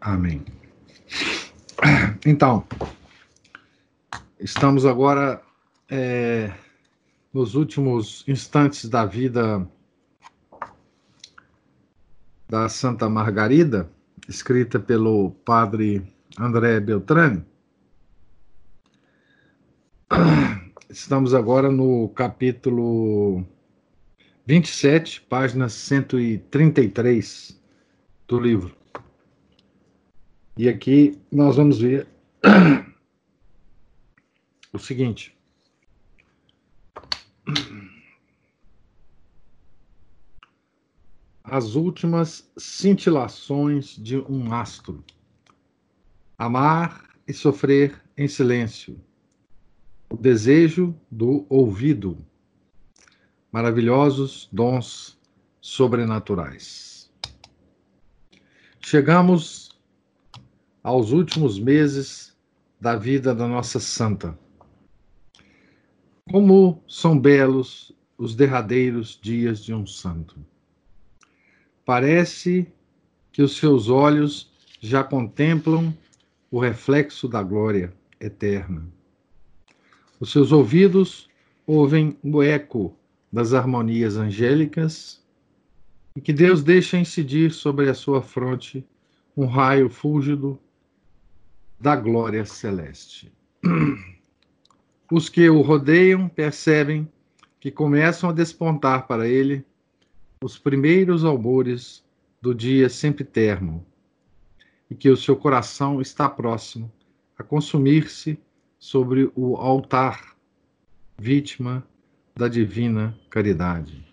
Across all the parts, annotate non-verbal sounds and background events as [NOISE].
Amém. Então, estamos agora é, nos últimos instantes da vida da Santa Margarida, escrita pelo padre André Beltrame. Estamos agora no capítulo 27, página 133 do livro. E aqui nós vamos ver o seguinte. As últimas cintilações de um astro. Amar e sofrer em silêncio. O desejo do ouvido. Maravilhosos dons sobrenaturais. Chegamos aos últimos meses da vida da nossa santa. Como são belos os derradeiros dias de um santo. Parece que os seus olhos já contemplam o reflexo da glória eterna. Os seus ouvidos ouvem o eco das harmonias angélicas e que Deus deixa incidir sobre a sua fronte um raio fúlgido da glória celeste. Os que o rodeiam percebem que começam a despontar para ele os primeiros albores do dia sempre termo e que o seu coração está próximo a consumir-se sobre o altar, vítima da divina caridade.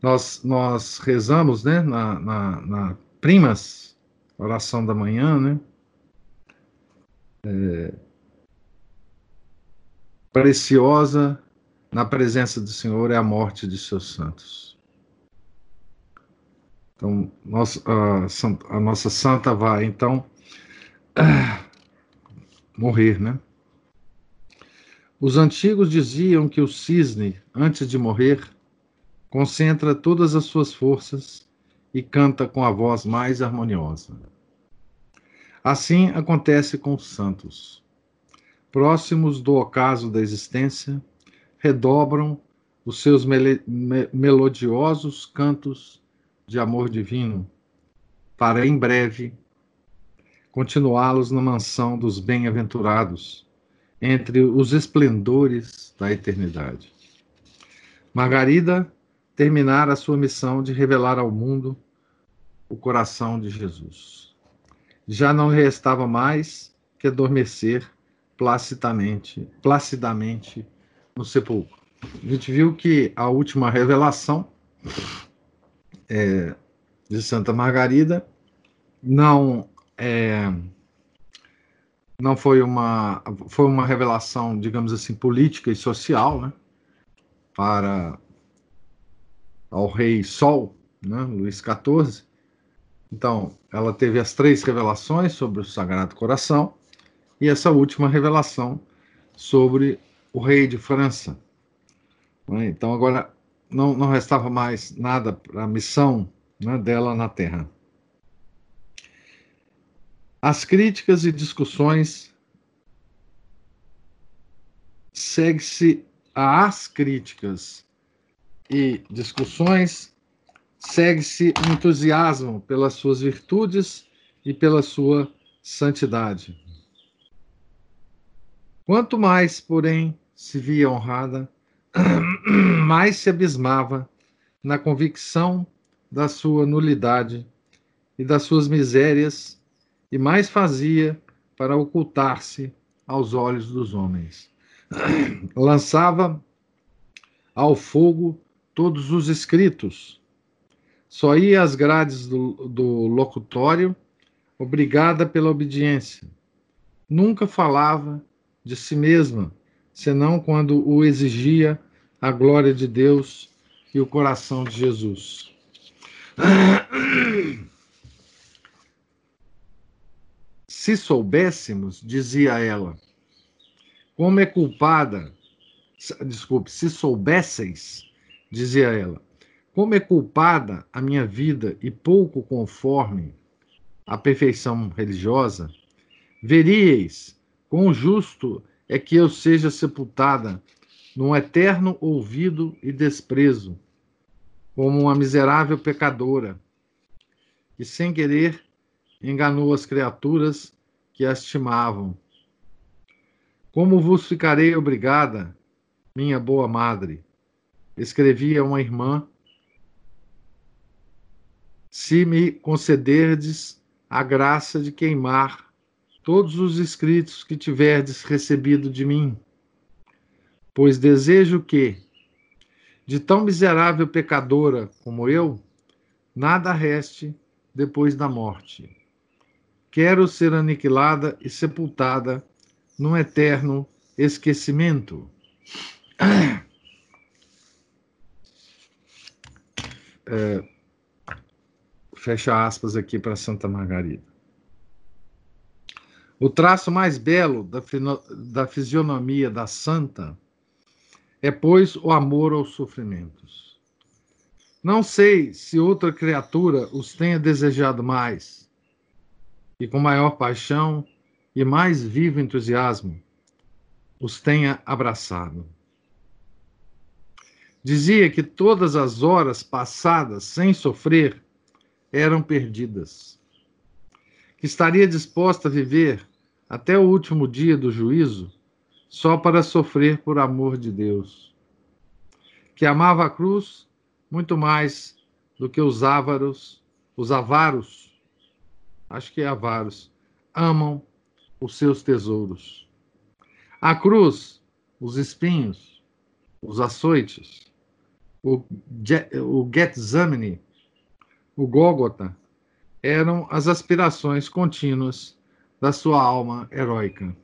Nós, nós rezamos né, na, na, na primas, oração da manhã, né? É, preciosa na presença do Senhor é a morte de seus santos. Então, nós, a, a, nossa santa vai, então, [CLEARS THROAT] morrer, né? Os antigos diziam que o cisne, antes de morrer, concentra todas as suas forças e canta com a voz mais harmoniosa. Assim acontece com os santos. Próximos do ocaso da existência, redobram os seus me melodiosos cantos de amor divino, para em breve continuá-los na mansão dos bem-aventurados, entre os esplendores da eternidade. Margarida terminara a sua missão de revelar ao mundo o coração de Jesus. Já não restava mais que adormecer placidamente, placidamente no sepulcro. A gente viu que a última revelação é, de Santa Margarida não é, não foi uma foi uma revelação, digamos assim, política e social, né, para ao rei Sol, né, Luís XIV, então, ela teve as três revelações sobre o Sagrado Coração e essa última revelação sobre o rei de França. Né? Então, agora não, não restava mais nada para a missão né, dela na Terra. As críticas e discussões segue-se às críticas e discussões segue-se entusiasmo pelas suas virtudes e pela sua santidade. Quanto mais, porém, se via honrada, [CLEARS THROAT] mais se abismava na convicção da sua nulidade e das suas misérias, e mais fazia para ocultar-se aos olhos dos homens. [CLEARS THROAT] Lançava ao fogo todos os escritos, Só ia às grades do, do locutório, obrigada pela obediência. Nunca falava de si mesma, senão quando o exigia a glória de Deus e o coração de Jesus. [CLEARS THROAT] Se soubéssemos, dizia ela, como é culpada, desculpe, se soubesseis, dizia ela, como é culpada a minha vida e pouco conforme a perfeição religiosa, veríeis quão justo é que eu seja sepultada num eterno ouvido e desprezo, como uma miserável pecadora, que sem querer enganou as criaturas que a estimavam. Como vos ficarei obrigada, minha boa madre? Escrevia uma irmã. Se me concederdes a graça de queimar todos os escritos que tiverdes recebido de mim, pois desejo que, de tão miserável pecadora como eu, nada reste depois da morte. Quero ser aniquilada e sepultada num eterno esquecimento. [CLEARS THROAT] É, fecha aspas aqui para Santa Margarida. O traço mais belo da, da fisionomia da santa é, pois, o amor aos sofrimentos. Não sei se outra criatura os tenha desejado mais, e com maior paixão e mais vivo entusiasmo os tenha abraçado. Dizia que todas as horas passadas sem sofrer eram perdidas, que estaria disposta a viver até o último dia do juízo só para sofrer por amor de Deus. Que amava a cruz muito mais do que os ávaros, os avaros, acho que é avaros, amam os seus tesouros. A cruz, os espinhos, os açoites, o, o Getsemane, o Gólgota, eram as aspirações contínuas da sua alma heróica.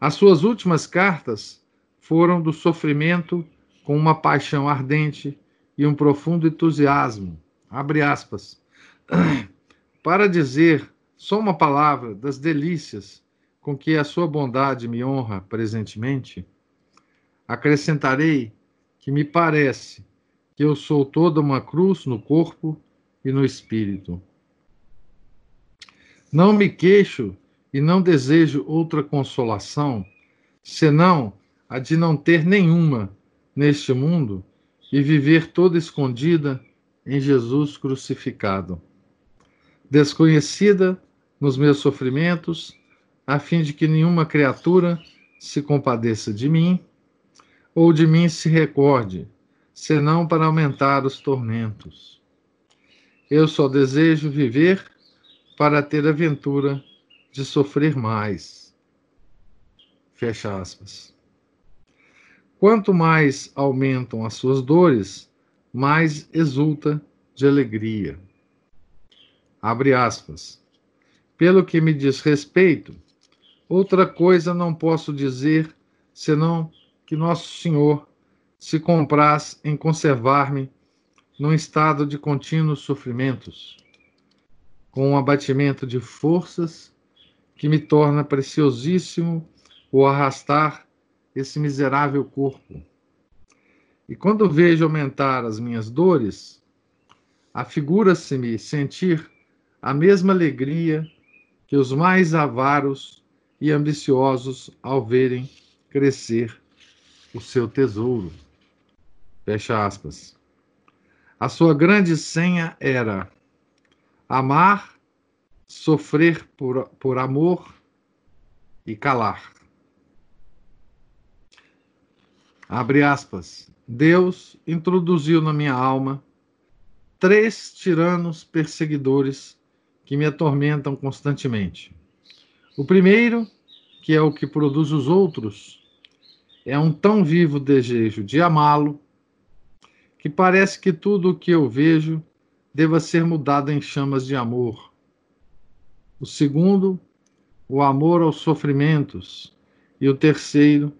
As suas últimas cartas foram do sofrimento com uma paixão ardente e um profundo entusiasmo. Abre aspas. [CLEARS THROAT] Para dizer só uma palavra das delícias com que a sua bondade me honra presentemente, acrescentarei que me parece que eu sou toda uma cruz no corpo e no espírito. Não me queixo e não desejo outra consolação, senão a de não ter nenhuma neste mundo e viver toda escondida em Jesus crucificado. Desconhecida nos meus sofrimentos, a fim de que nenhuma criatura se compadeça de mim ou de mim se recorde, senão para aumentar os tormentos. Eu só desejo viver para ter a ventura de sofrer mais. Fecha aspas. Quanto mais aumentam as suas dores, mais exulta de alegria. Abre aspas. Pelo que me diz respeito, outra coisa não posso dizer senão que Nosso Senhor se compraz em conservar-me num estado de contínuos sofrimentos, com um abatimento de forças que me torna preciosíssimo o arrastar esse miserável corpo. E quando vejo aumentar as minhas dores, afigura-se-me sentir a mesma alegria que os mais avaros e ambiciosos ao verem crescer o seu tesouro. Fecha aspas. A sua grande senha era amar sofrer por, por amor e calar. Abre aspas. Deus introduziu na minha alma três tiranos perseguidores que me atormentam constantemente. O primeiro, que é o que produz os outros, é um tão vivo desejo de amá-lo que parece que tudo o que eu vejo deva ser mudado em chamas de amor. O segundo, o amor aos sofrimentos. E o terceiro,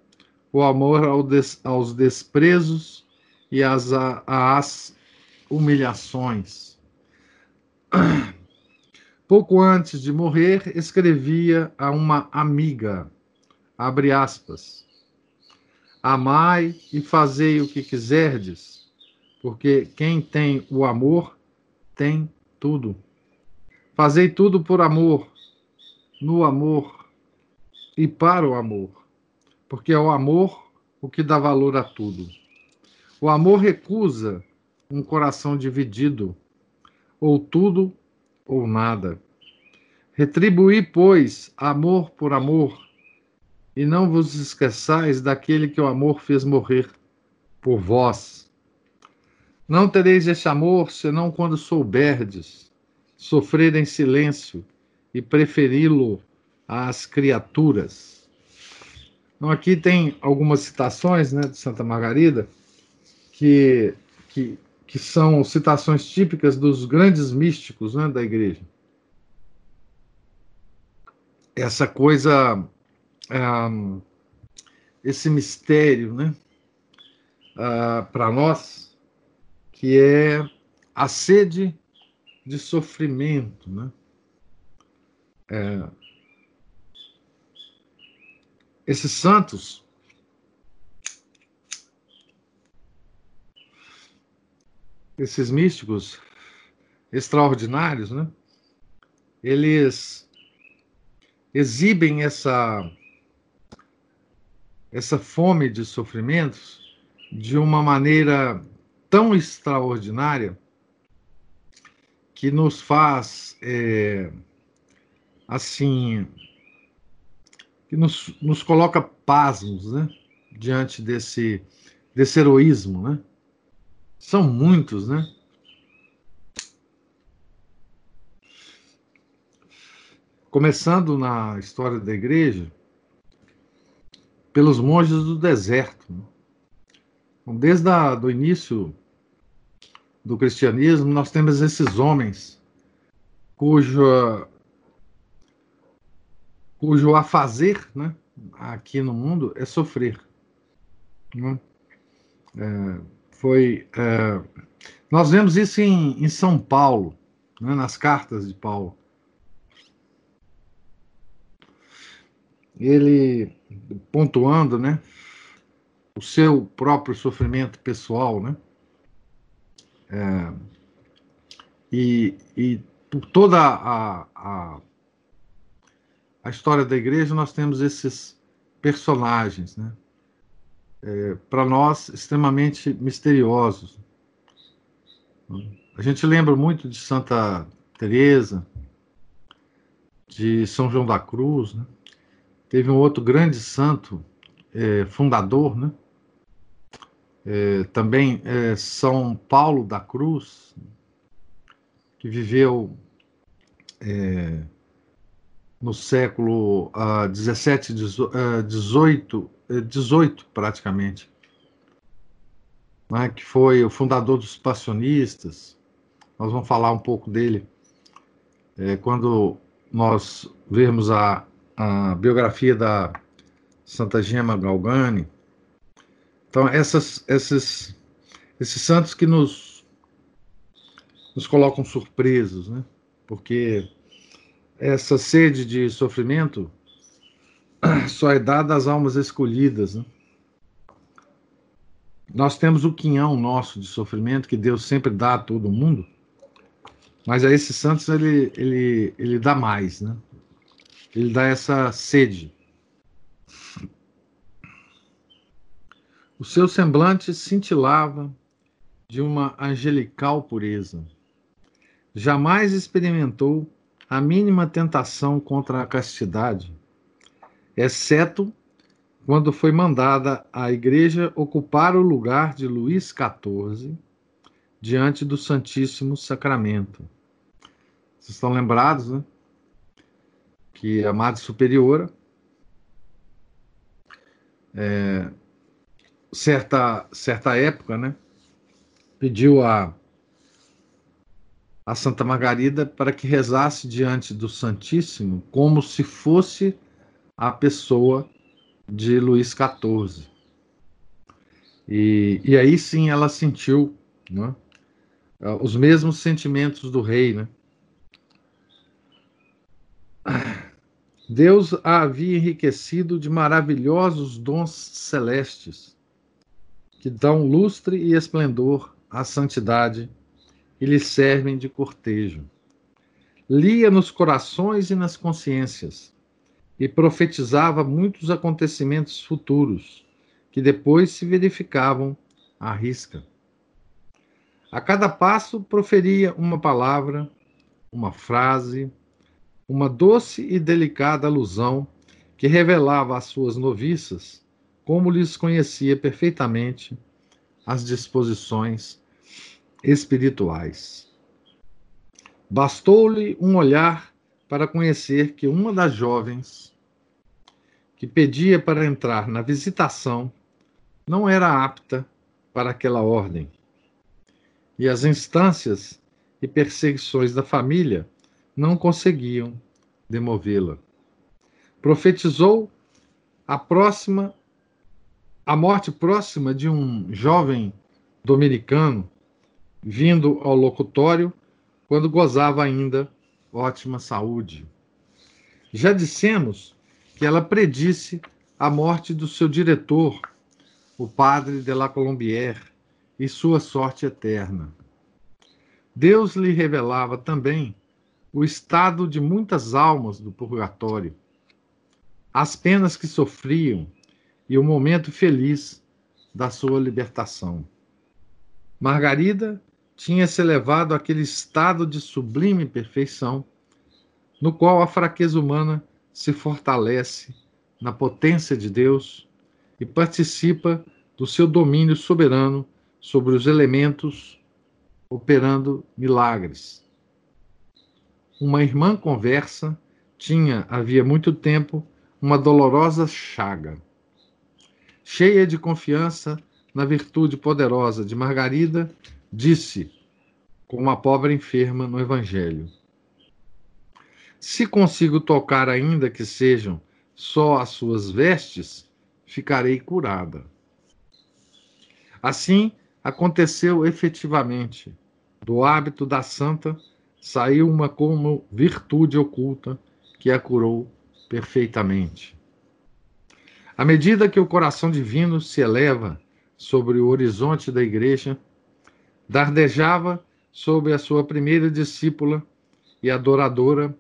o amor ao des, aos desprezos e às, humilhações. [CLEARS THROAT] Pouco antes de morrer, escrevia a uma amiga, abre aspas, Amai e fazei o que quiserdes, porque quem tem o amor tem tudo. Fazei tudo por amor, no amor e para o amor, porque é o amor o que dá valor a tudo. O amor recusa um coração dividido, ou tudo ou nada. Retribuí, pois, amor por amor, e não vos esqueçais daquele que o amor fez morrer por vós. Não tereis este amor senão quando souberdes sofrer em silêncio e preferi-lo às criaturas. Então, aqui tem algumas citações né, de Santa Margarida que, que que são citações típicas dos grandes místicos né, da igreja. Essa coisa, um, esse mistério, né, uh, para nós, que é a sede de sofrimento, né? É, esses santos esses místicos extraordinários, né? Eles exibem essa essa fome de sofrimentos de uma maneira tão extraordinária que nos faz é, assim que nos, nos coloca pasmos, né? Diante desse desse heroísmo, né? São muitos, né? Começando na história da igreja, pelos monges do deserto. Né? Então, desde o início do cristianismo, nós temos esses homens cujo, cujo afazer né, aqui no mundo é sofrer. Né? É, foi. É, nós vemos isso em, em São Paulo, né, nas cartas de Paulo. Ele pontuando, né, o seu próprio sofrimento pessoal, né, é, e, e por toda a, a, a história da igreja nós temos esses personagens, né, é, para nós, extremamente misteriosos. A gente lembra muito de Santa Teresa, de São João da Cruz, né? Teve um outro grande santo, é, fundador, né? É, também é, São Paulo da Cruz, que viveu é, no século uh, 17, 18, 18 praticamente, né, que foi o fundador dos passionistas. Nós vamos falar um pouco dele é, quando nós vermos a, a biografia da Santa Gema Galgani. Então, essas, esses, esses santos que nos, nos colocam surpresos, né? porque essa sede de sofrimento [CLEARS THROAT] só é dada às almas escolhidas. Né? Nós temos o quinhão nosso de sofrimento que Deus sempre dá a todo mundo, mas a esses santos ele, ele, ele dá mais, né? Ele dá essa sede. O seu semblante cintilava de uma angelical pureza. Jamais experimentou a mínima tentação contra a castidade, exceto quando foi mandada a igreja ocupar o lugar de Luís XIV diante do Santíssimo Sacramento. Vocês estão lembrados, né? Que a Madre Superiora, é, certa, certa época, né? Pediu a a Santa Margarida para que rezasse diante do Santíssimo como se fosse a pessoa de Luís XIV. E, e aí sim ela sentiu né, os mesmos sentimentos do rei. Né? Deus a havia enriquecido de maravilhosos dons celestes que dão lustre e esplendor à santidade e lhe servem de cortejo. Lia nos corações e nas consciências e profetizava muitos acontecimentos futuros que depois se verificavam à risca. A cada passo proferia uma palavra, uma frase, uma doce e delicada alusão que revelava às suas noviças como lhes conhecia perfeitamente as disposições espirituais. Bastou-lhe um olhar para conhecer que uma das jovens que pedia para entrar na visitação não era apta para aquela ordem. E as instâncias e perseguições da família não conseguiam demovê-la. Profetizou a próxima a morte próxima de um jovem dominicano vindo ao locutório quando gozava ainda ótima saúde. Já dissemos que ela predisse a morte do seu diretor, o padre de la Colombière, e sua sorte eterna. Deus lhe revelava também o estado de muitas almas do purgatório, as penas que sofriam e o momento feliz da sua libertação. Margarida tinha se elevado àquele estado de sublime perfeição, no qual a fraqueza humana se fortalece na potência de Deus e participa do seu domínio soberano sobre os elementos, operando milagres. Uma irmã conversa tinha, havia muito tempo, uma dolorosa chaga. Cheia de confiança na virtude poderosa de Margarida, disse, com uma pobre enferma no Evangelho: Se consigo tocar, ainda que sejam só as suas vestes, ficarei curada. Assim aconteceu efetivamente. Do hábito da santa saiu uma como virtude oculta que a curou perfeitamente. À medida que o coração divino se eleva sobre o horizonte da igreja, dardejava sobre a sua primeira discípula e adoradora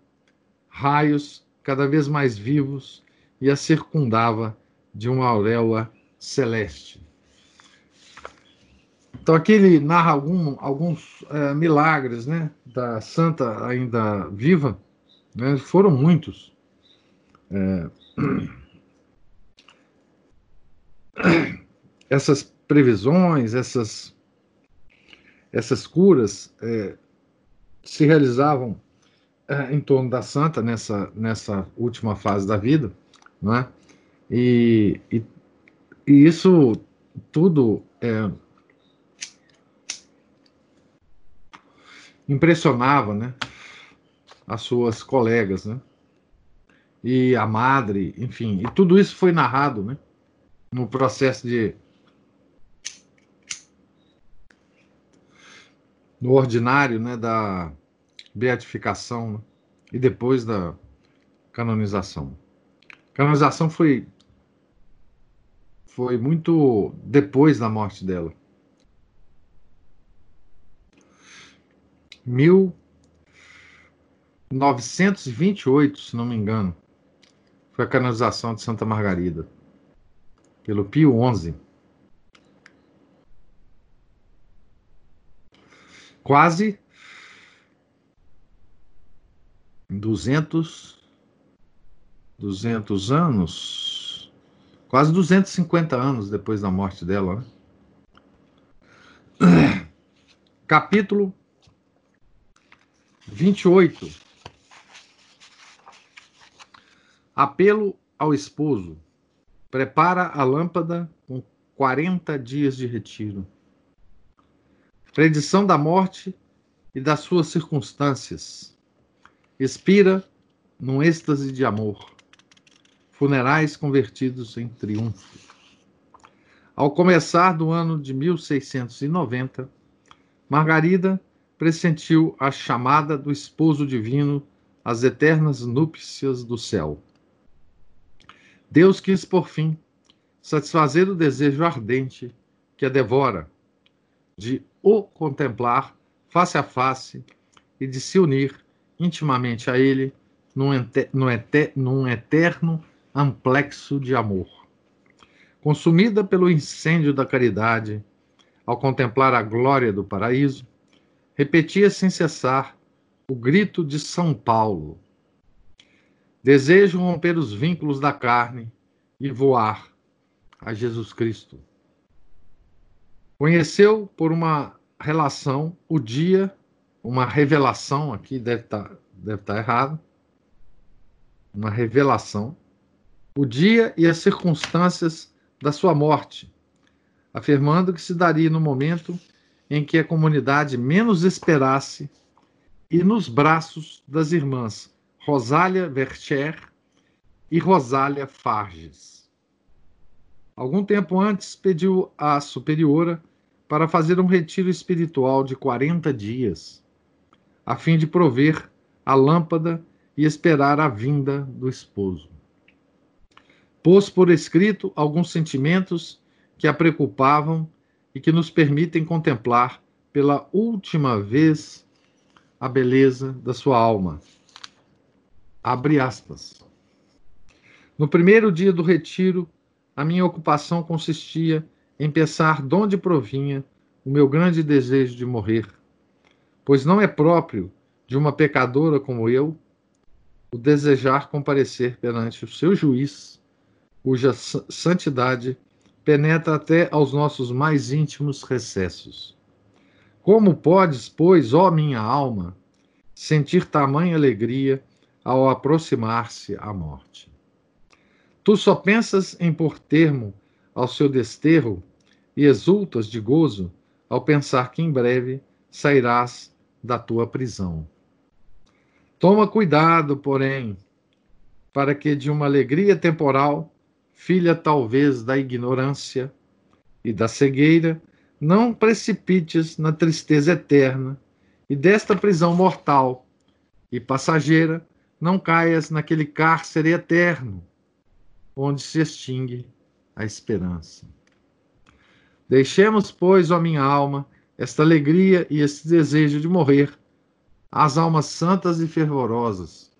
raios cada vez mais vivos e a circundava de uma auréola celeste. Então aqui ele narra algum, alguns é, milagres né, da santa ainda viva, né, foram muitos. É... [CLEARS THROAT] Essas previsões, essas essas curas é, se realizavam é, em torno da santa nessa, nessa última fase da vida, né? E, e, e isso tudo é, impressionava, né? As suas colegas, né? E a madre, enfim, e tudo isso foi narrado, né? No processo de no ordinário né, da beatificação né, e depois da canonização. canonização foi, foi muito depois da morte dela. 1928, se não me engano, foi a canonização de Santa Margarida, pelo Pio XI. quase 200 200 anos, quase 250 anos depois da morte dela. Né? [CLEARS THROAT] Capítulo 28. Apelo ao esposo. Prepara a lâmpada com 40 dias de retiro predição da morte e das suas circunstâncias. Expira num êxtase de amor. Funerais convertidos em triunfo. Ao começar do ano de 1690, Margarida pressentiu a chamada do esposo divino às eternas núpcias do céu. Deus quis, por fim, satisfazer o desejo ardente que a devora de o contemplar face a face e de se unir intimamente a ele num, num eterno amplexo de amor. Consumida pelo incêndio da caridade, ao contemplar a glória do paraíso, repetia sem cessar o grito de São Paulo: Desejo romper os vínculos da carne e voar a Jesus Cristo. Conheceu por uma relação o dia, uma revelação, aqui deve estar, tá, deve estar tá errado, uma revelação, o dia e as circunstâncias da sua morte, afirmando que se daria no momento em que a comunidade menos esperasse e nos braços das irmãs Rosália Vercher e Rosália Farges. Algum tempo antes, pediu à superiora para fazer um retiro espiritual de 40 dias, a fim de prover a lâmpada e esperar a vinda do esposo. Pôs por escrito alguns sentimentos que a preocupavam e que nos permitem contemplar pela última vez a beleza da sua alma. Abre aspas. No primeiro dia do retiro, a minha ocupação consistia em pensar de onde provinha o meu grande desejo de morrer, pois não é próprio de uma pecadora como eu o desejar comparecer perante o seu juiz, cuja santidade penetra até aos nossos mais íntimos recessos. Como podes, pois, ó minha alma, sentir tamanha alegria ao aproximar-se a morte? Tu só pensas em pôr termo ao seu desterro e exultas de gozo ao pensar que em breve sairás da tua prisão. Toma cuidado, porém, para que de uma alegria temporal, filha talvez da ignorância e da cegueira, não precipites na tristeza eterna e desta prisão mortal e passageira, não caias naquele cárcere eterno, onde se extingue a esperança. Deixemos, pois, ó minha alma, esta alegria e este desejo de morrer, às almas santas e fervorosas,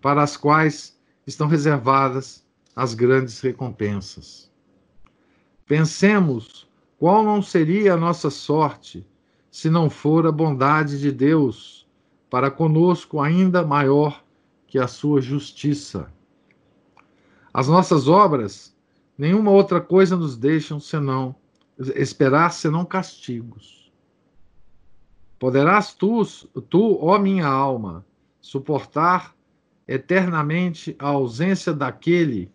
para as quais estão reservadas as grandes recompensas. Pensemos qual não seria a nossa sorte se não for a bondade de Deus para conosco ainda maior que a sua justiça. As nossas obras, nenhuma outra coisa nos deixam senão esperar senão castigos. Poderás tu, tu, ó minha alma, suportar eternamente a ausência daquele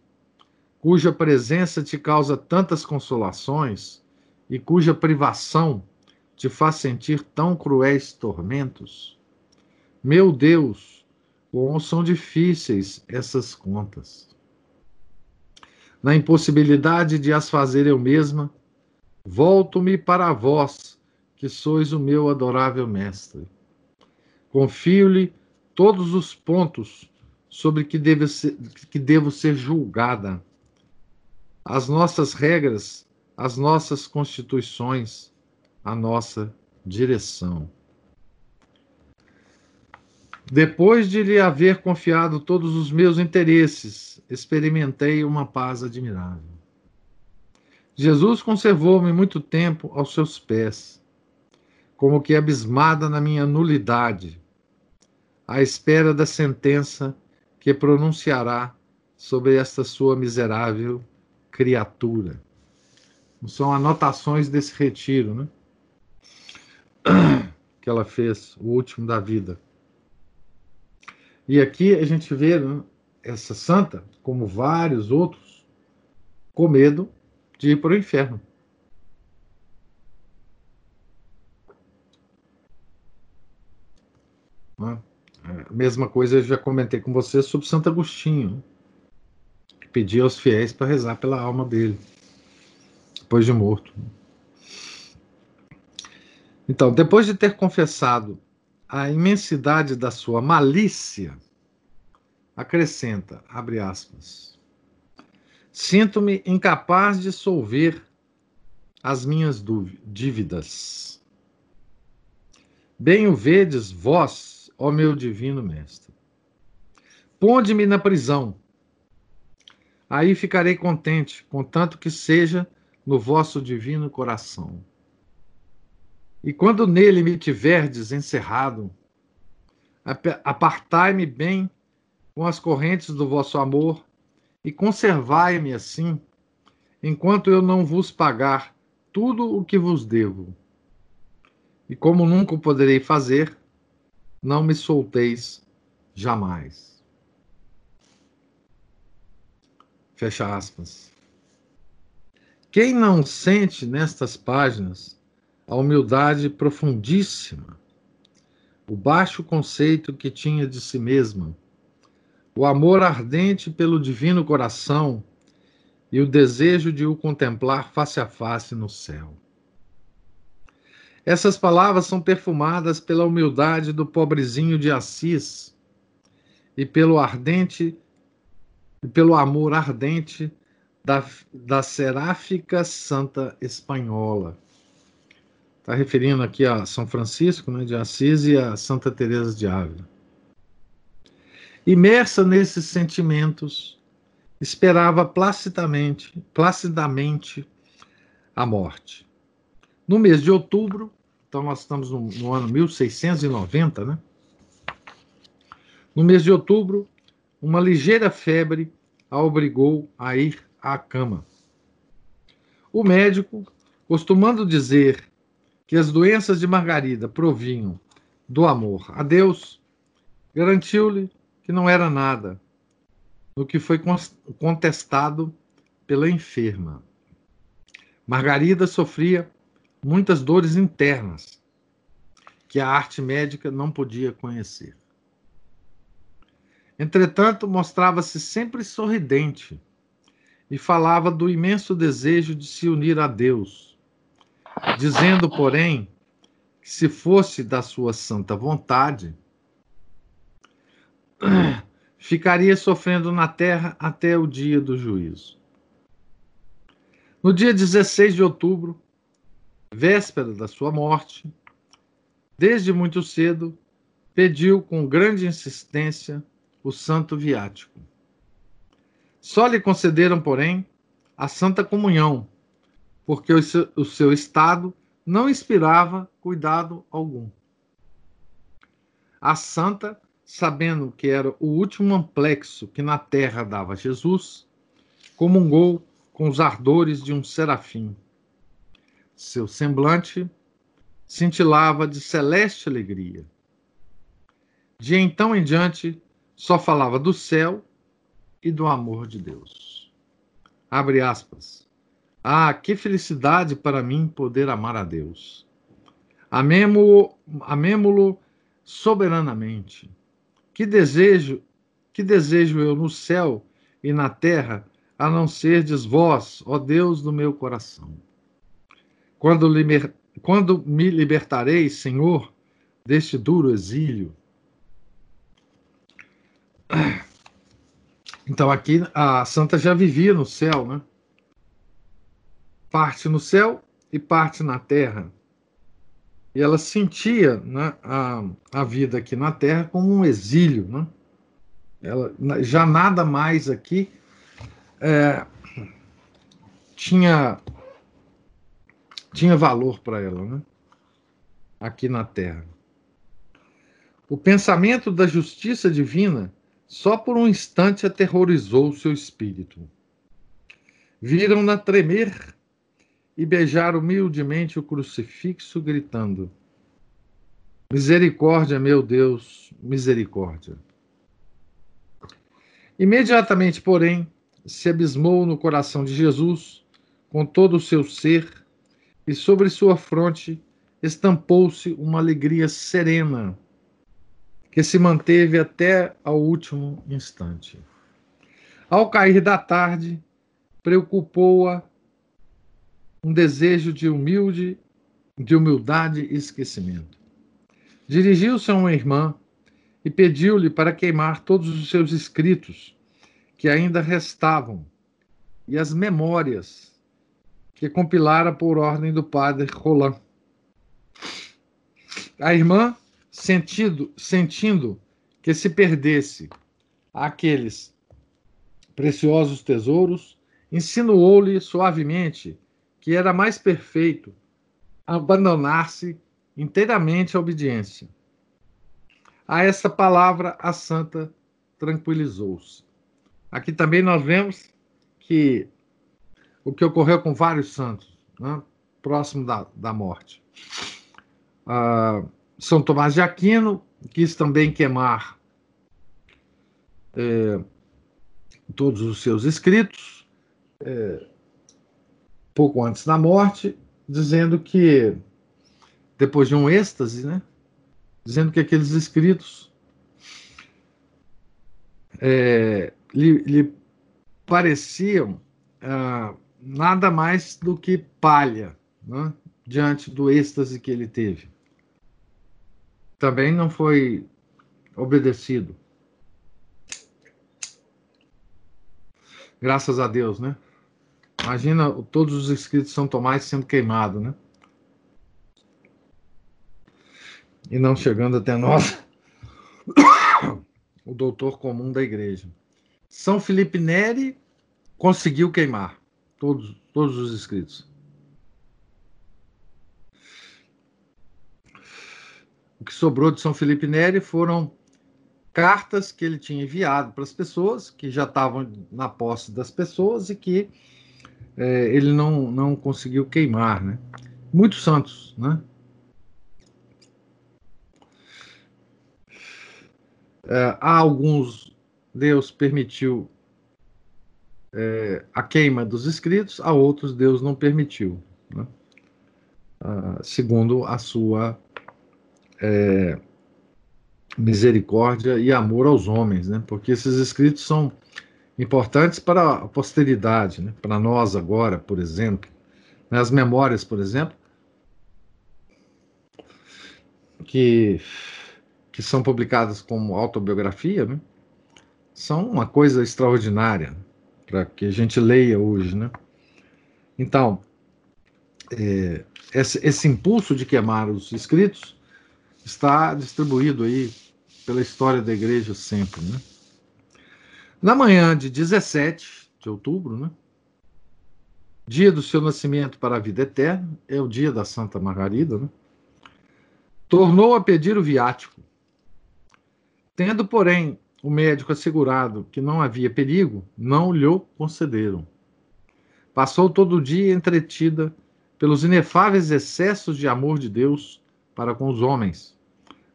cuja presença te causa tantas consolações e cuja privação te faz sentir tão cruéis tormentos? Meu Deus, como são difíceis essas contas. Na impossibilidade de as fazer eu mesma, Volto-me para vós, que sois o meu adorável Mestre. Confio-lhe todos os pontos sobre que devo, ser, que devo ser julgada, as nossas regras, as nossas constituições, a nossa direção. Depois de lhe haver confiado todos os meus interesses, experimentei uma paz admirável. Jesus conservou-me muito tempo aos seus pés, como que abismada na minha nulidade, à espera da sentença que pronunciará sobre esta sua miserável criatura. São anotações desse retiro, né? [COUGHS] Que ela fez, o último da vida. E aqui a gente vê né, essa santa, como vários outros, com medo de ir para o inferno. mesma coisa eu já comentei com você sobre Santo Agostinho, que pedia aos fiéis para rezar pela alma dele, depois de morto. Então, depois de ter confessado a imensidade da sua malícia, acrescenta, abre aspas, sinto-me incapaz de solver as minhas dívidas. Bem o vedes vós, ó meu divino mestre. Ponde-me na prisão. Aí ficarei contente, contanto que seja no vosso divino coração. E quando nele me tiverdes encerrado, apartai-me bem com as correntes do vosso amor e conservai-me assim, enquanto eu não vos pagar tudo o que vos devo. E como nunca o poderei fazer, não me solteis jamais. Fecha aspas. Quem não sente nestas páginas a humildade profundíssima, o baixo conceito que tinha de si mesma, o amor ardente pelo divino coração e o desejo de o contemplar face a face no céu. Essas palavras são perfumadas pela humildade do pobrezinho de Assis e pelo ardente e pelo amor ardente da, da seráfica santa espanhola. Está referindo aqui a São Francisco né, de Assis e a Santa Teresa de Ávila. Imersa nesses sentimentos, esperava placidamente, placidamente a morte. No mês de outubro, então nós estamos no, no ano 1690, né? No mês de outubro, uma ligeira febre a obrigou a ir à cama. O médico, costumando dizer que as doenças de Margarida provinham do amor a Deus, garantiu-lhe que não era nada, no que foi contestado pela enferma. Margarida sofria muitas dores internas que a arte médica não podia conhecer. Entretanto, mostrava-se sempre sorridente e falava do imenso desejo de se unir a Deus, dizendo, porém, que se fosse da sua santa vontade, [CLEARS THROAT] ficaria sofrendo na terra até o dia do juízo. No dia 16 de outubro, véspera da sua morte, desde muito cedo, pediu com grande insistência o santo viático. Só lhe concederam, porém, a santa comunhão, porque o seu, estado não inspirava cuidado algum. A santa sabendo que era o último amplexo que na terra dava Jesus, comungou com os ardores de um serafim. Seu semblante cintilava de celeste alegria. De então em diante, só falava do céu e do amor de Deus. Abre aspas. Ah, que felicidade para mim poder amar a Deus. Amemo-lo amemo soberanamente que desejo, que desejo eu no céu e na terra, a não serdes vós, ó Deus do meu coração. Quando, liber, quando me libertareis, Senhor, deste duro exílio. Então aqui a santa já vivia no céu, né? Parte no céu e parte na terra. E ela sentia né, a, a vida aqui na Terra como um exílio. Né? Ela, já nada mais aqui é, tinha, tinha valor para ela, né? aqui na Terra. O pensamento da justiça divina só por um instante aterrorizou o seu espírito. Viram-na tremer e beijar humildemente o crucifixo, gritando: Misericórdia, meu Deus, misericórdia. Imediatamente, porém, se abismou no coração de Jesus com todo o seu ser, e sobre sua fronte estampou-se uma alegria serena, que se manteve até ao último instante. Ao cair da tarde, preocupou-a um desejo de humilde, de humildade e esquecimento. Dirigiu-se a uma irmã e pediu-lhe para queimar todos os seus escritos que ainda restavam e as memórias que compilara por ordem do padre Roland. A irmã, sentindo, sentindo que se perdesse aqueles preciosos tesouros, insinuou-lhe suavemente que era mais perfeito abandonar-se inteiramente à obediência. A essa palavra, a santa tranquilizou-se. Aqui também nós vemos que o que ocorreu com vários santos, né, próximo da, da morte. Ah, São Tomás de Aquino quis também queimar é, todos os seus escritos, é, pouco antes da morte, dizendo que, depois de um êxtase, né, dizendo que aqueles escritos é, lhe, lhe, pareciam ah, nada mais do que palha né, diante do êxtase que ele teve. Também não foi obedecido. Graças a Deus, né? Imagina todos os escritos de São Tomás sendo queimados, né? E não chegando até nós, [COUGHS] o doutor comum da igreja. São Felipe Neri conseguiu queimar todos, todos os escritos. O que sobrou de São Felipe Neri foram cartas que ele tinha enviado para as pessoas, que já estavam na posse das pessoas e que é, ele não, não conseguiu queimar, né? Muitos santos, né? É, há alguns, Deus permitiu é, a queima dos escritos, a outros Deus não permitiu, né? ah, segundo a sua é, misericórdia e amor aos homens, né? Porque esses escritos são importantes para a posteridade, né? para nós agora, por exemplo. Né? As memórias, por exemplo, que, que são publicadas como autobiografia, né? são uma coisa extraordinária para que a gente leia hoje. Né? Então, é, esse, esse impulso de queimar os escritos está distribuído aí pela história da igreja sempre, né? Na manhã de 17 de outubro, né? Dia do seu nascimento para a vida eterna, é o dia da Santa Margarida, né? Tornou a pedir o viático. Tendo, porém, o médico assegurado que não havia perigo, não lhe concederam. Passou todo o dia entretida pelos inefáveis excessos de amor de Deus para com os homens,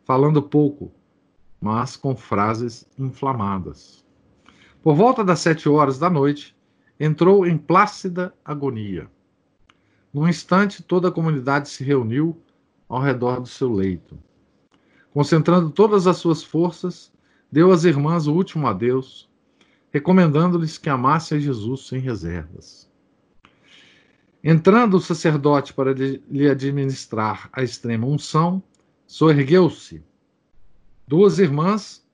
falando pouco, mas com frases inflamadas. Por volta das sete horas da noite, entrou em plácida agonia. Num instante, toda a comunidade se reuniu ao redor do seu leito. Concentrando todas as suas forças, deu às irmãs o último adeus, recomendando-lhes que amassem a Jesus sem reservas. Entrando o sacerdote para lhe administrar a extrema unção, soergueu-se. Duas irmãs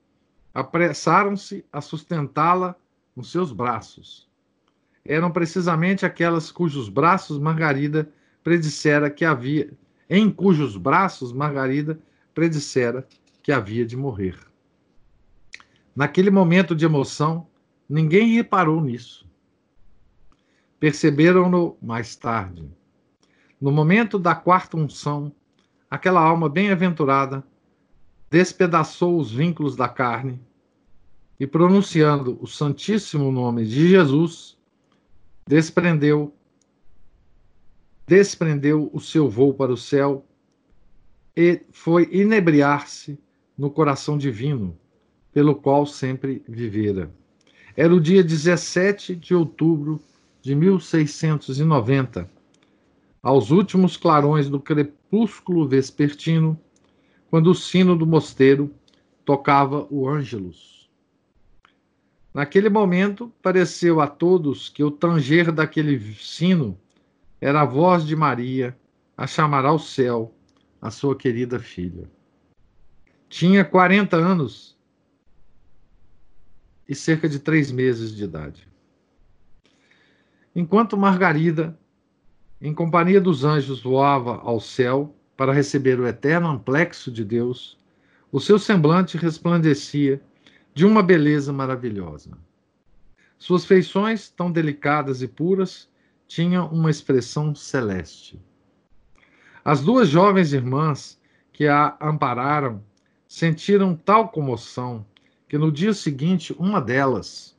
apressaram-se a sustentá-la nos seus braços. Eram precisamente aquelas cujos braços Margarida predissera que havia, em cujos braços Margarida predissera que havia de morrer. Naquele momento de emoção, ninguém reparou nisso. Perceberam-no mais tarde. No momento da quarta unção, aquela alma bem-aventurada despedaçou os vínculos da carne e, pronunciando o santíssimo nome de Jesus, desprendeu desprendeu o seu voo para o céu e foi inebriar-se no coração divino, pelo qual sempre vivera. Era o dia 17 de outubro de 1690, aos últimos clarões do crepúsculo vespertino, quando o sino do mosteiro tocava o Ângelus. Naquele momento, pareceu a todos que o tanger daquele sino era a voz de Maria a chamar ao céu a sua querida filha. Tinha 40 anos e cerca de três meses de idade. Enquanto Margarida, em companhia dos anjos, voava ao céu para receber o eterno amplexo de Deus, o seu semblante resplandecia de uma beleza maravilhosa. Suas feições, tão delicadas e puras, tinham uma expressão celeste. As duas jovens irmãs que a ampararam sentiram tal comoção que no dia seguinte uma delas,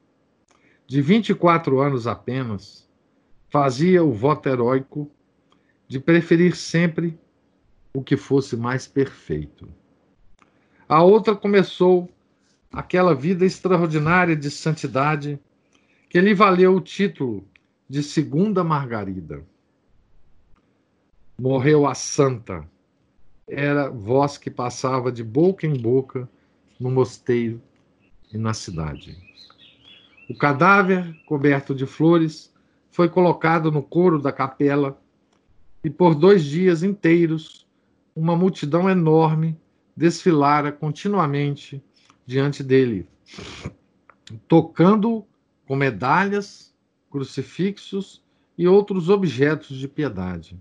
de 24 anos apenas, fazia o voto heróico de preferir sempre o que fosse mais perfeito. A outra começou aquela vida extraordinária de santidade que lhe valeu o título de Segunda Margarida. Morreu a santa. Era voz que passava de boca em boca no mosteiro e na cidade. O cadáver, coberto de flores, foi colocado no coro da capela e por dois dias inteiros uma multidão enorme desfilara continuamente diante dele, tocando com medalhas, crucifixos e outros objetos de piedade.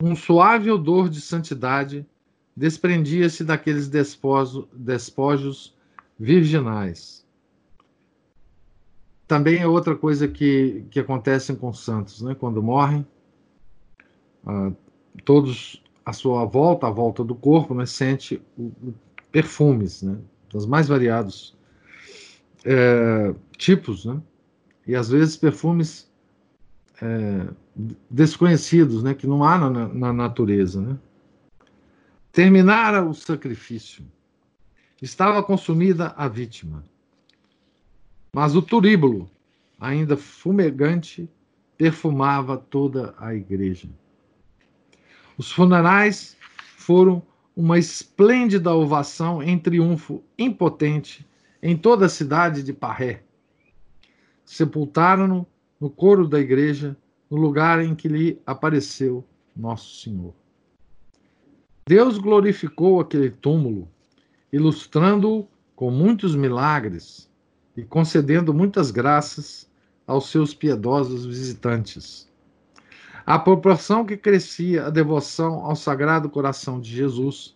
Um suave odor de santidade desprendia-se daqueles desposo, despojos virginais. Também é outra coisa que, que acontece com os santos, né? quando morrem, ah, todos à sua volta, à volta do corpo, né, sente o, o perfumes, né, dos mais variados é, tipos, né, e às vezes perfumes é, desconhecidos, né, que não há na, na natureza. Né. Terminara o sacrifício, estava consumida a vítima, mas o turíbulo, ainda fumegante, perfumava toda a igreja. Os funerais foram uma esplêndida ovação em triunfo impotente em toda a cidade de Parré. Sepultaram-no no coro da igreja, no lugar em que lhe apareceu Nosso Senhor. Deus glorificou aquele túmulo, ilustrando-o com muitos milagres e concedendo muitas graças aos seus piedosos visitantes. À proporção que crescia a devoção ao Sagrado Coração de Jesus,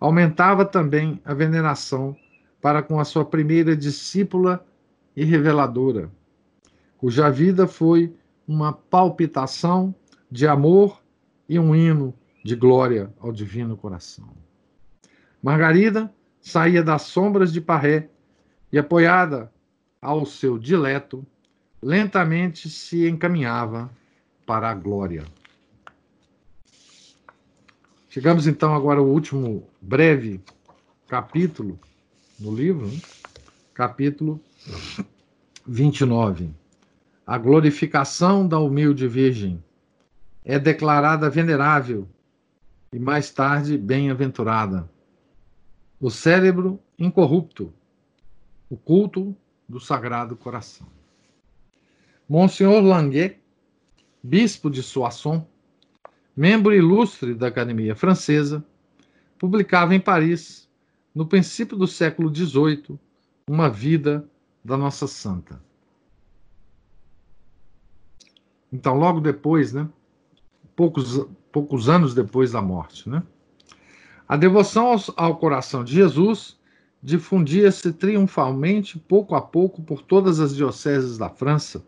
aumentava também a veneração para com a sua primeira discípula e reveladora, cuja vida foi uma palpitação de amor e um hino de glória ao Divino Coração. Margarida saía das sombras de Parré e, apoiada ao seu dileto, lentamente se encaminhava para a glória. Chegamos então agora ao último breve capítulo no livro, né? capítulo 29. A glorificação da humilde Virgem é declarada venerável e mais tarde bem-aventurada. O cérebro incorrupto, o culto do Sagrado Coração. Monsenhor Languet bispo de Soissons, membro ilustre da Academia Francesa, publicava em Paris, no princípio do século XVIII, uma vida da Nossa Santa. Então, logo depois, né, poucos, poucos anos depois da morte, né, a devoção ao, ao coração de Jesus difundia-se triunfalmente, pouco a pouco, por todas as dioceses da França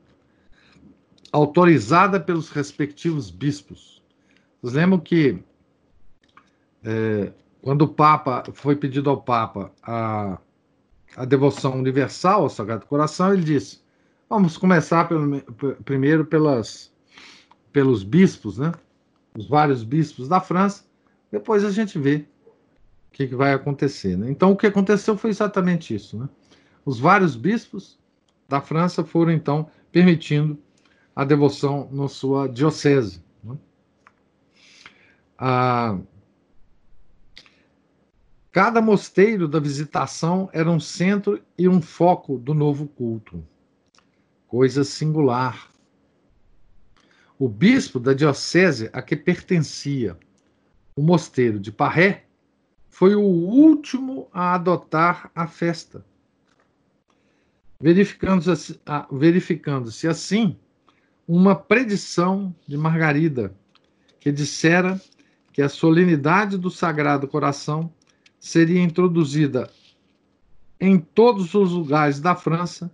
autorizada pelos respectivos bispos. Vocês lembram que é, quando o Papa foi pedido ao Papa a, a devoção universal ao Sagrado Coração, ele disse: vamos começar pelo, primeiro pelas, pelos bispos, né? Os vários bispos da França, depois a gente vê o que, que vai acontecer. Né? Então, o que aconteceu foi exatamente isso. Né? Os vários bispos da França foram, então, permitindo a devoção na sua diocese. Né? Ah, Cada mosteiro da visitação era um centro e um foco do novo culto. Coisa singular. O bispo da diocese a que pertencia, o mosteiro de Parré, foi o último a adotar a festa. Verificando-se verificando assim uma predição de Margarida, que dissera que a solenidade do Sagrado Coração seria introduzida em todos os lugares da França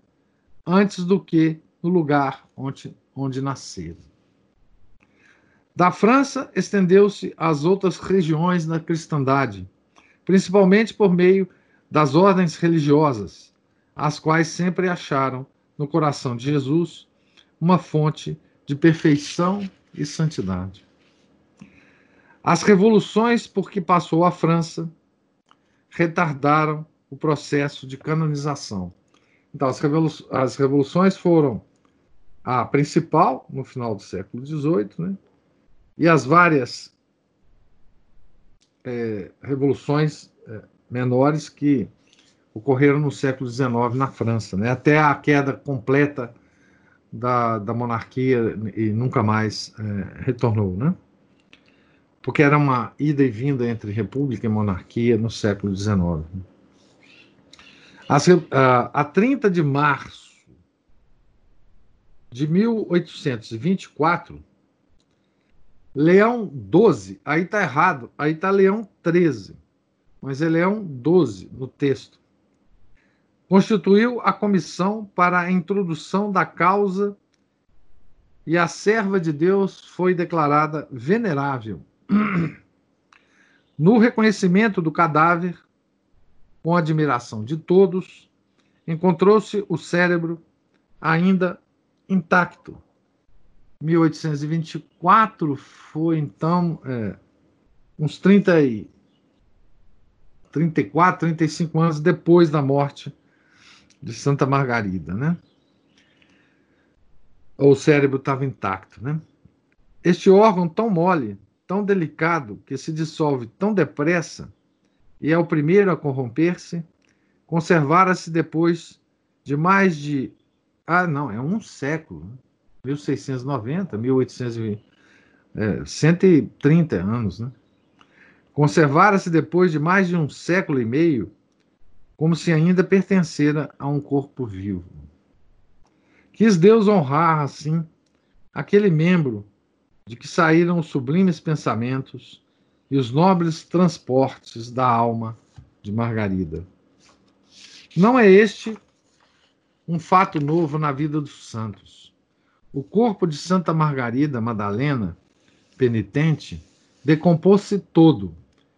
antes do que no lugar onde, onde nasceram. Da França, estendeu-se às outras regiões da cristandade, principalmente por meio das ordens religiosas, as quais sempre acharam no coração de Jesus uma fonte de perfeição e santidade. As revoluções por que passou a França retardaram o processo de canonização. Então, as, revolu as revoluções foram a principal, no final do século XVIII, né? e as várias é, revoluções é, menores que ocorreram no século XIX na França, né? até a queda completa da, da monarquia e nunca mais é, retornou. Né? porque era uma ida e vinda entre república e monarquia no século XIX. A, 30 de março de 1824, Leão XII, aí está errado, aí está Leão XIII, mas é Leão XII no texto, constituiu a comissão para a introdução da causa e a serva de Deus foi declarada venerável no reconhecimento do cadáver, com admiração de todos, encontrou-se o cérebro ainda intacto. 1824 foi então é, uns 30 e 34, 35 anos depois da morte de Santa Margarida, né? O cérebro estava intacto, né? Este órgão tão mole tão delicado que se dissolve tão depressa e é o primeiro a corromper-se, conservara-se depois de mais de. Ah, não, é um século, 1690, 1820, é, 130 anos, né? Conservara-se depois de mais de um século e meio, como se ainda pertencera a um corpo vivo. Quis Deus honrar, assim, aquele membro de que saíram os sublimes pensamentos e os nobres transportes da alma de Margarida. Não é este um fato novo na vida dos santos. O corpo de Santa Margarida Madalena, penitente, decompôs-se todo,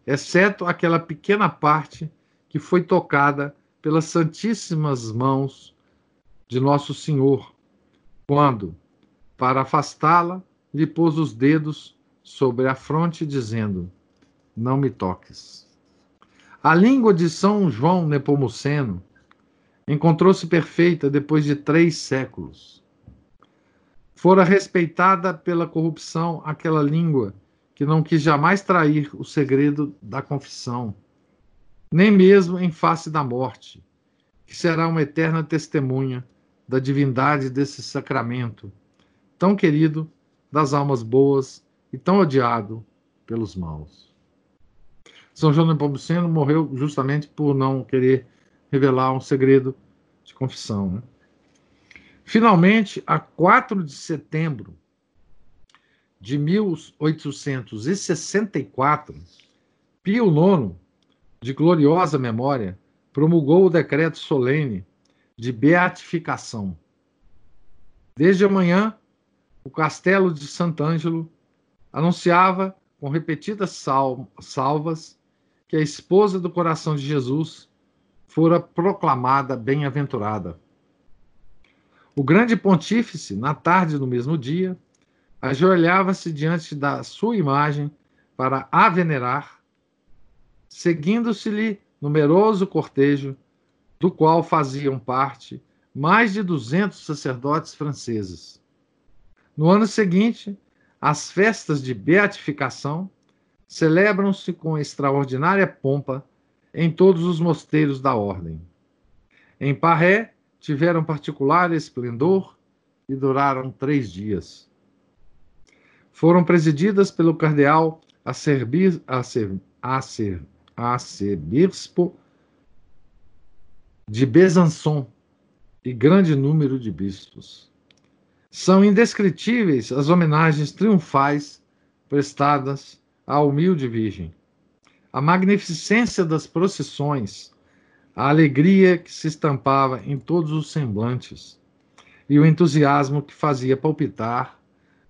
exceto aquela pequena parte que foi tocada pelas santíssimas mãos de Nosso Senhor, quando, para afastá-la, lhe pôs os dedos sobre a fronte, dizendo: Não me toques. A língua de São João Nepomuceno encontrou-se perfeita depois de três séculos. Fora respeitada pela corrupção aquela língua que não quis jamais trair o segredo da confissão, nem mesmo em face da morte, que será uma eterna testemunha da divindade desse sacramento, tão querido das almas boas e tão odiado pelos maus. São João Nepomuceno morreu justamente por não querer revelar um segredo de confissão. Né? Finalmente, a 4 de setembro de 1864, Pio IX, de gloriosa memória, promulgou o decreto solene de beatificação. Desde amanhã, o castelo de Sant'Angelo anunciava com repetidas sal salvas que a esposa do coração de Jesus fora proclamada bem-aventurada. O grande pontífice, na tarde do mesmo dia, ajoelhava-se diante da sua imagem para a venerar, seguindo-se-lhe numeroso cortejo, do qual faziam parte mais de 200 sacerdotes franceses. No ano seguinte, as festas de beatificação celebram-se com extraordinária pompa em todos os mosteiros da ordem. Em Parré, tiveram particular esplendor e duraram três dias. Foram presididas pelo cardeal Acerbir, Acer, Acer, Acerbispo de Besançon e grande número de bispos. São indescritíveis as homenagens triunfais prestadas à humilde Virgem, a magnificência das procissões, a alegria que se estampava em todos os semblantes e o entusiasmo que fazia palpitar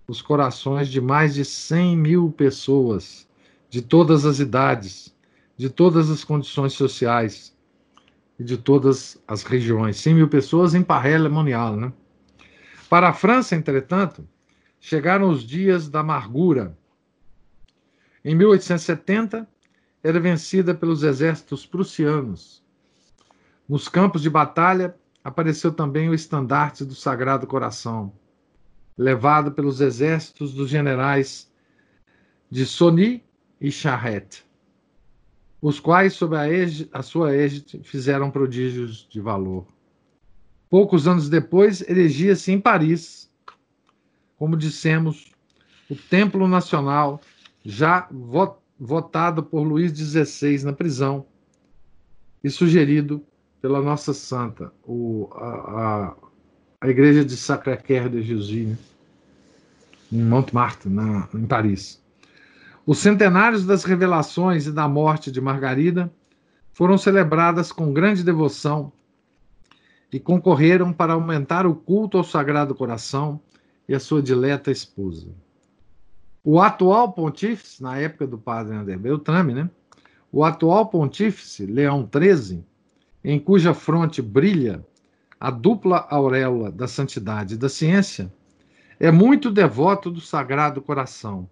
os corações de mais de 100 mil pessoas, de todas as idades, de todas as condições sociais e de todas as regiões. 100 mil pessoas em Parré Lemonial, né? Para a França, entretanto, chegaram os dias da amargura. Em 1870, era vencida pelos exércitos prussianos. Nos campos de batalha, apareceu também o estandarte do Sagrado Coração, levado pelos exércitos dos generais de Sony e Charette, os quais, sob a, a sua égide, fizeram prodígios de valor. Poucos anos depois, erigia-se em Paris, como dissemos, o Templo Nacional, já votado por Luís XVI na prisão e sugerido pela nossa santa, o, a, a, igreja de Sacré-Cœur de Jesus, né? em Montmartre, na, em Paris. Os centenários das revelações e da morte de Margarida foram celebradas com grande devoção e concorreram para aumentar o culto ao Sagrado Coração e à sua dileta esposa. O atual pontífice, na época do padre André Beltrame, né? O atual pontífice, Leão XIII, em cuja fronte brilha a dupla auréola da santidade e da ciência, é muito devoto do Sagrado Coração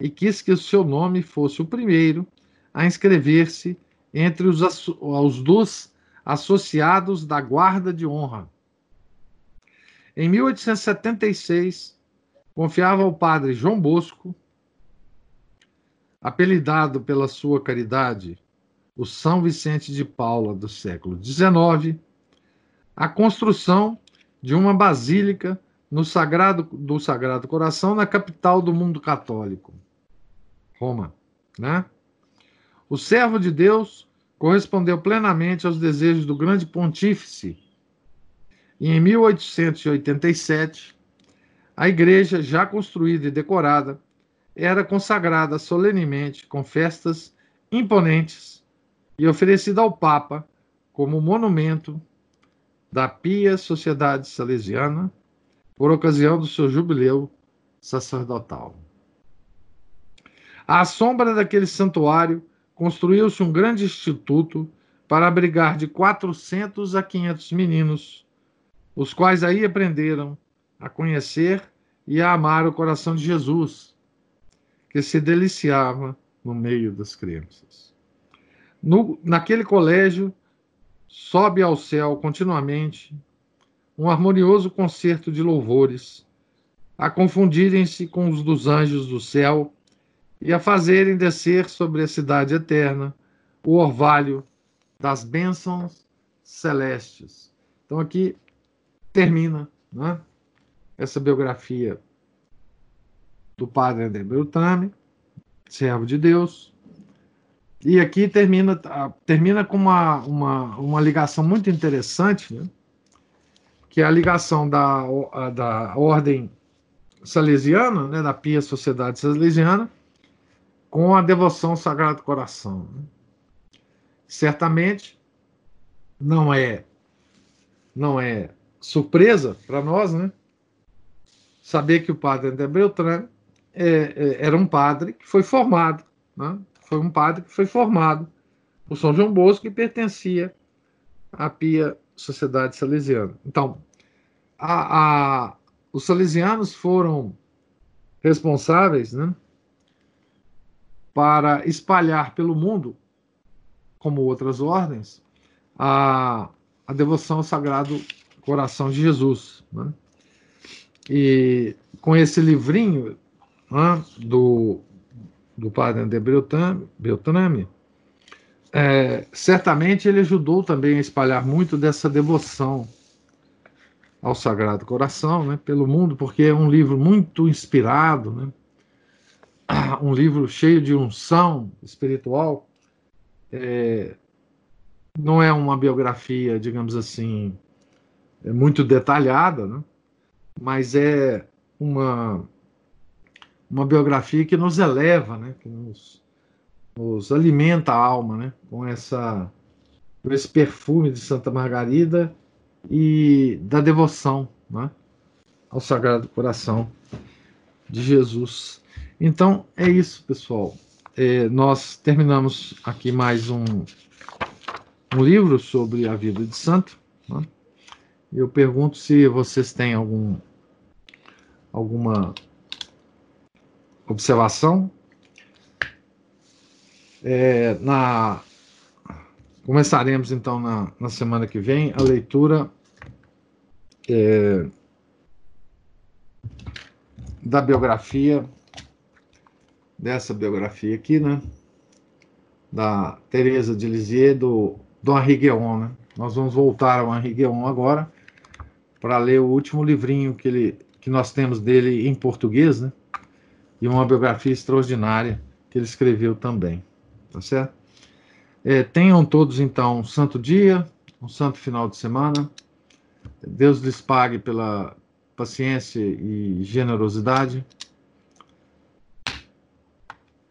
e quis que o seu nome fosse o primeiro a inscrever-se entre os, os dos associados da Guarda de Honra. Em 1876, confiava ao padre João Bosco, apelidado pela sua caridade, o São Vicente de Paula do século XIX, a construção de uma basílica no Sagrado, do Sagrado Coração na capital do mundo católico, Roma. Né? O servo de Deus correspondeu plenamente aos desejos do grande pontífice. E em 1887, a igreja, já construída e decorada, era consagrada solenemente com festas imponentes e oferecida ao Papa como monumento da Pia Sociedade Salesiana por ocasião do seu jubileu sacerdotal. À sombra daquele santuário, construiu-se um grande instituto para abrigar de 400 a 500 meninos, os quais aí aprenderam a conhecer e a amar o coração de Jesus, que se deliciava no meio das crianças. No, naquele colégio, sobe ao céu continuamente um harmonioso concerto de louvores, a confundirem-se com os dos anjos do céu e a fazerem descer sobre a cidade eterna o orvalho das bênçãos celestes. Então aqui termina né, essa biografia do padre André Beltrame, servo de Deus. E aqui termina, termina com uma, uma, uma ligação muito interessante, né, que é a ligação da, da ordem salesiana, né, da Pia Sociedade Salesiana, com a devoção ao Sagrado Coração. Né? Certamente não é não é surpresa para nós, né? Saber que o padre André Beltrame é, é, era um padre que foi formado, né? Foi um padre que foi formado por São João Bosco e pertencia à Pia Sociedade Salesiana. Então, a, a, os salesianos foram responsáveis, né? Para espalhar pelo mundo, como outras ordens, a, a devoção ao Sagrado Coração de Jesus. Né? E com esse livrinho né, do, do padre André Beltrame, é, certamente ele ajudou também a espalhar muito dessa devoção ao Sagrado Coração, né, pelo mundo, porque é um livro muito inspirado, né, [CLEARS THROAT] um livro cheio de unção espiritual. É, não é uma biografia, digamos assim, é muito detalhada, né, mas é uma uma biografia que nos eleva, né, que nos, nos alimenta a alma, né, com essa com esse perfume de Santa Margarida e da devoção, né, ao Sagrado Coração de Jesus. Então é isso, pessoal. É, nós terminamos aqui mais um, um livro sobre a vida de santo. Né? Eu pergunto se vocês têm algum alguma observação. É, na, começaremos então na, na semana que vem a leitura é, da biografia, dessa biografia aqui, né? Da Teresa de Lisieux, do, do Henri Guéon, né? Nós vamos voltar ao Henri Guéon agora para ler o último livrinho que, ele, que nós temos dele em português, né? e uma biografia extraordinária que ele escreveu também. Tá certo? É, tenham todos, então, um santo dia, um santo final de semana. Deus lhes pague pela paciência e generosidade.